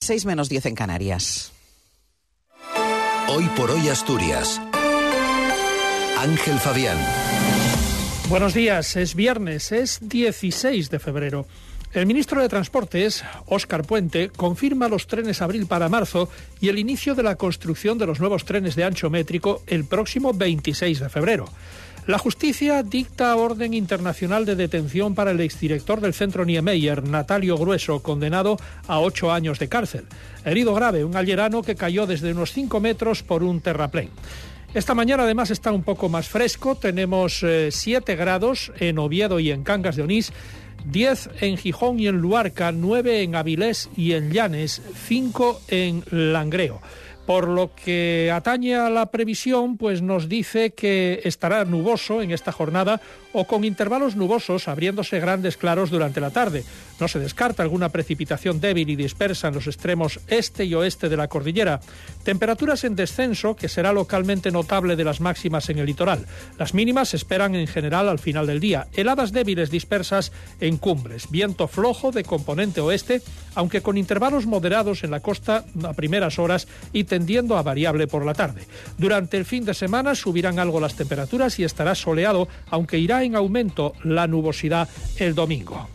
6 menos 10 en Canarias. Hoy por hoy Asturias. Ángel Fabián. Buenos días, es viernes, es 16 de febrero. El ministro de Transportes, Óscar Puente, confirma los trenes abril para marzo y el inicio de la construcción de los nuevos trenes de ancho métrico el próximo 26 de febrero. La justicia dicta orden internacional de detención para el exdirector del centro Niemeyer, Natalio Grueso, condenado a ocho años de cárcel. Herido grave, un allerano que cayó desde unos cinco metros por un terraplén. Esta mañana además está un poco más fresco, tenemos 7 eh, grados en Oviedo y en Cangas de Onís, 10 en Gijón y en Luarca, 9 en Avilés y en Llanes, 5 en Langreo. Por lo que atañe a la previsión, pues nos dice que estará nuboso en esta jornada o con intervalos nubosos abriéndose grandes claros durante la tarde. No se descarta alguna precipitación débil y dispersa en los extremos este y oeste de la cordillera. Temperaturas en descenso que será localmente notable de las máximas en el litoral. Las mínimas se esperan en general al final del día. Heladas débiles dispersas en cumbres. Viento flojo de componente oeste, aunque con intervalos moderados en la costa a primeras horas y tendiendo a variable por la tarde. Durante el fin de semana subirán algo las temperaturas y estará soleado, aunque irá en aumento la nubosidad el domingo.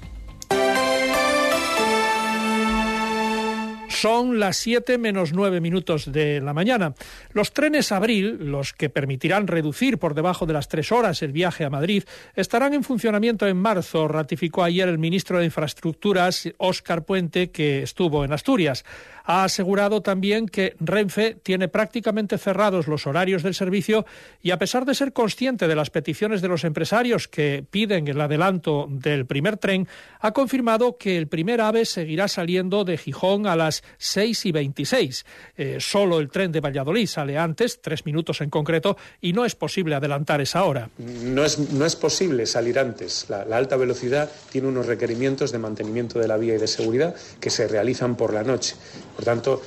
Son las 7 menos 9 minutos de la mañana. Los trenes Abril, los que permitirán reducir por debajo de las tres horas el viaje a Madrid, estarán en funcionamiento en marzo, ratificó ayer el ministro de Infraestructuras, Óscar Puente, que estuvo en Asturias. Ha asegurado también que Renfe tiene prácticamente cerrados los horarios del servicio y a pesar de ser consciente de las peticiones de los empresarios que piden el adelanto del primer tren, ha confirmado que el primer AVE seguirá saliendo de Gijón a las 6 y 26. Eh, solo el tren de Valladolid sale antes, tres minutos en concreto, y no es posible adelantar esa hora. No es, posible salir antes. La, alta velocidad tiene unos requerimientos de mantenimiento de la vía y de seguridad que se realizan por la noche. Por tanto,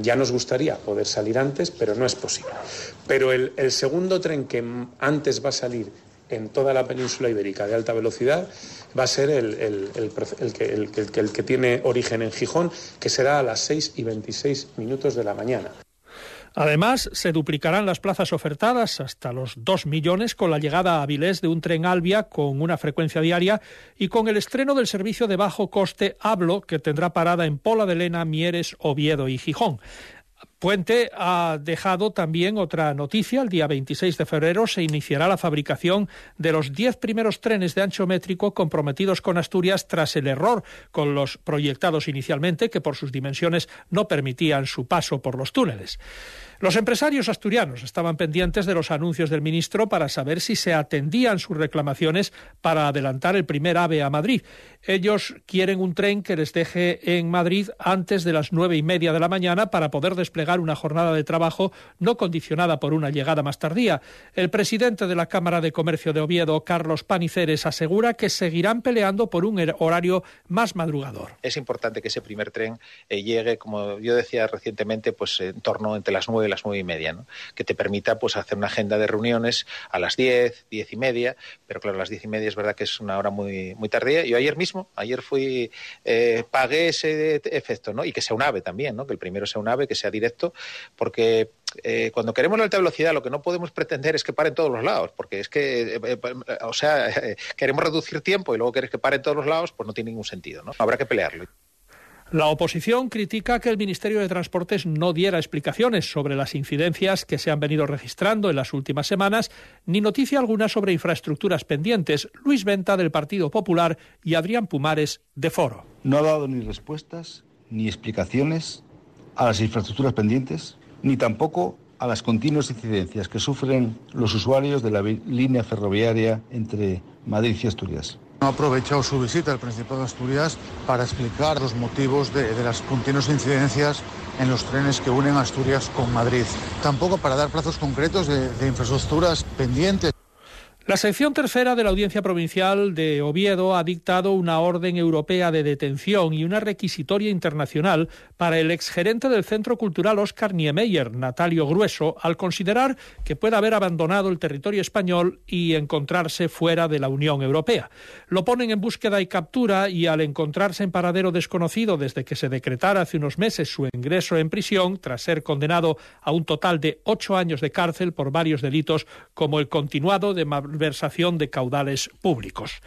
ya nos gustaría poder salir antes, pero no es posible. Pero el segundo tren que antes va a salir en toda la península ibérica de alta velocidad va a ser el, que, que, tiene origen en Gijón, que será a las 6 y 26 minutos de la mañana. Además, se duplicarán las plazas ofertadas hasta los 2 millones con la llegada a Avilés de un tren Albia con una frecuencia diaria y con el estreno del servicio de bajo coste Hablo que tendrá parada en Pola de Lena, Mieres, Oviedo y Gijón. Puente ha dejado también otra noticia. El día 26 de febrero se iniciará la fabricación de los 10 primeros trenes de ancho métrico comprometidos con Asturias tras el error con los proyectados inicialmente, que por sus dimensiones no permitían su paso por los túneles. Los empresarios asturianos estaban pendientes de los anuncios del ministro para saber si se atendían sus reclamaciones para adelantar el primer AVE a Madrid. Ellos quieren un tren que les deje en Madrid antes de las nueve y media de la mañana para poder desplegar una jornada de trabajo no condicionada por una llegada más tardía. El presidente de la Cámara de Comercio de Oviedo, Carlos Paniceres, asegura que seguirán peleando por un horario más madrugador. Es importante que ese primer tren eh, llegue, como yo decía recientemente, pues en torno entre las nueve de las nueve y media, ¿no? que te permita pues hacer una agenda de reuniones a las diez, diez y media, pero claro, a las diez y media es verdad que es una hora muy, muy tardía. Yo ayer mismo, ayer fui, eh, pagué ese efecto, ¿no? Y que sea un AVE también, ¿no? Que el primero sea un AVE, que sea directo, porque eh, cuando queremos la alta velocidad lo que no podemos pretender es que pare en todos los lados, porque es que, eh, o sea, queremos reducir tiempo y luego quieres que pare en todos los lados, pues no tiene ningún sentido, ¿no? Habrá que pelearlo. La oposición critica que el Ministerio de Transportes no diera explicaciones sobre las incidencias que se han venido registrando en las últimas semanas, ni noticia alguna sobre infraestructuras pendientes. Luis Venta del Partido Popular y Adrián Pumares de Foro. No ha dado ni respuestas ni explicaciones a las infraestructuras pendientes, ni tampoco a las continuas incidencias que sufren los usuarios de la línea ferroviaria entre Madrid y Asturias. Ha aprovechado su visita al Principado de Asturias para explicar los motivos de, las continuas incidencias en los trenes que unen Asturias con Madrid. Tampoco para dar plazos concretos de infraestructuras pendientes. La sección tercera de la Audiencia Provincial de Oviedo ha dictado una orden europea de detención y una requisitoria internacional para el exgerente del Centro Cultural Oscar Niemeyer, Natalio Grueso, al considerar que puede haber abandonado el territorio español y encontrarse fuera de la Unión Europea. Lo ponen en búsqueda y captura y al encontrarse en paradero desconocido desde que se decretara hace unos meses su ingreso en prisión, tras ser condenado a un total de ocho años de cárcel por varios delitos como el continuado de malversación de caudales públicos.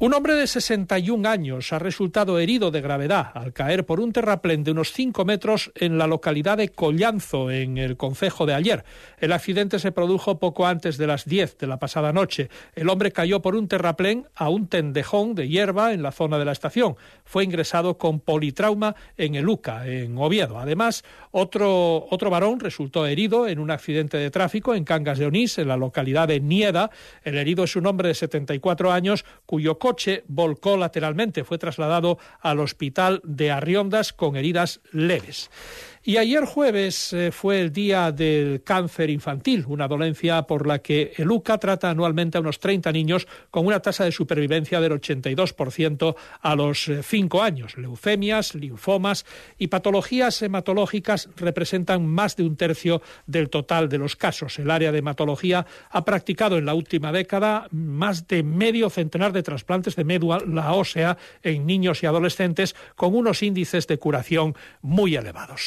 Un hombre de 61 años ha resultado herido de gravedad al caer por un terraplén de unos 5 metros en la localidad de Collanzo, en el concejo de ayer. El accidente se produjo poco antes de las 10 de la pasada noche. El hombre cayó por un terraplén a un tendejón de hierba en la zona de la estación. Fue ingresado con politrauma en el UCA, en Oviedo. Además, otro, otro varón resultó herido en un accidente de tráfico en Cangas de Onís, en la localidad de Nieda. El herido es un hombre de 74 años cuyo coche volcó lateralmente. Fue trasladado al hospital de Arriondas con heridas leves. Y ayer jueves eh, fue el día del cáncer infantil, una dolencia por la que el UCA trata anualmente a unos 30 niños con una tasa de supervivencia del 82% a los 5 años. Leucemias, linfomas y patologías hematológicas representan más de un tercio del total de los casos. El área de hematología ha practicado en la última década más de medio centenar de trasplantes de médula ósea en niños y adolescentes con unos índices de curación muy elevados.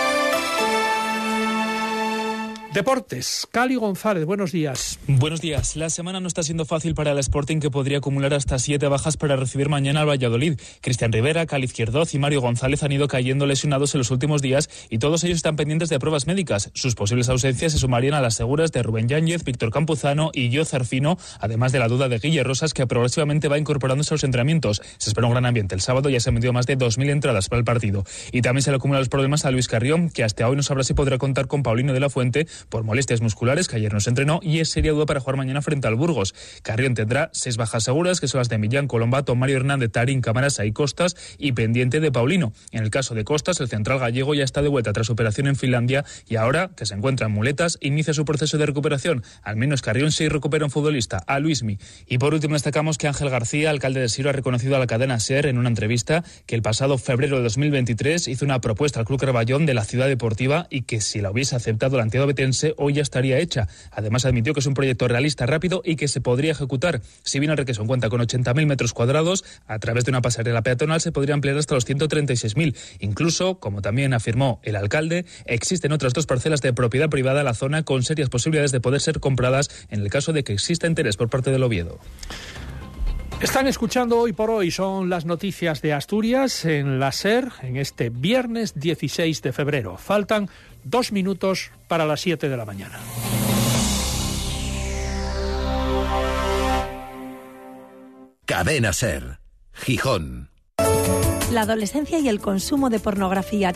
Deportes, Cali González, buenos días. Buenos días. La semana no está siendo fácil para el Sporting que podría acumular hasta siete bajas para recibir mañana al Valladolid. Cristian Rivera, Cali Izquierdoz y Mario González han ido cayendo lesionados en los últimos días y todos ellos están pendientes de pruebas médicas. Sus posibles ausencias se sumarían a las seguras de Rubén Yáñez, Víctor Campuzano y Yo Zarfino, además de la duda de Guille Rosas que progresivamente va incorporándose a los entrenamientos. Se espera un gran ambiente. El sábado ya se han vendido más de 2.000 entradas para el partido. Y también se le acumulan los problemas a Luis Carrión, que hasta hoy no sabrá si podrá contar con Paulino de la Fuente por molestias musculares que ayer no se entrenó y es seria duda para jugar mañana frente al Burgos. Carrión tendrá seis bajas seguras que son las de Millán, Colombato, Mario Hernández, Tarín, Camarasa y Costas y pendiente de Paulino. En el caso de Costas, el central gallego ya está de vuelta tras operación en Finlandia y ahora que se encuentra en muletas inicia su proceso de recuperación. Al menos Carrión sí recupera un futbolista, a Luismi. Y por último destacamos que Ángel García, alcalde de Siro, ha reconocido a la cadena SER en una entrevista que el pasado febrero de 2023 hizo una propuesta al Club Carballón de la ciudad deportiva y que si la hubiese aceptado el antiguo hoy ya estaría hecha. Además, admitió que es un proyecto realista, rápido y que se podría ejecutar. Si bien el requesón cuenta con 80.000 metros cuadrados, a través de una pasarela peatonal se podría ampliar hasta los 136.000. Incluso, como también afirmó el alcalde, existen otras dos parcelas de propiedad privada en la zona con serias posibilidades de poder ser compradas en el caso de que exista interés por parte del Oviedo. Están escuchando hoy por hoy, son las noticias de Asturias en la SER en este viernes 16 de febrero. Faltan dos minutos para las 7 de la mañana. Cadena Ser, Gijón. La adolescencia y el consumo de pornografía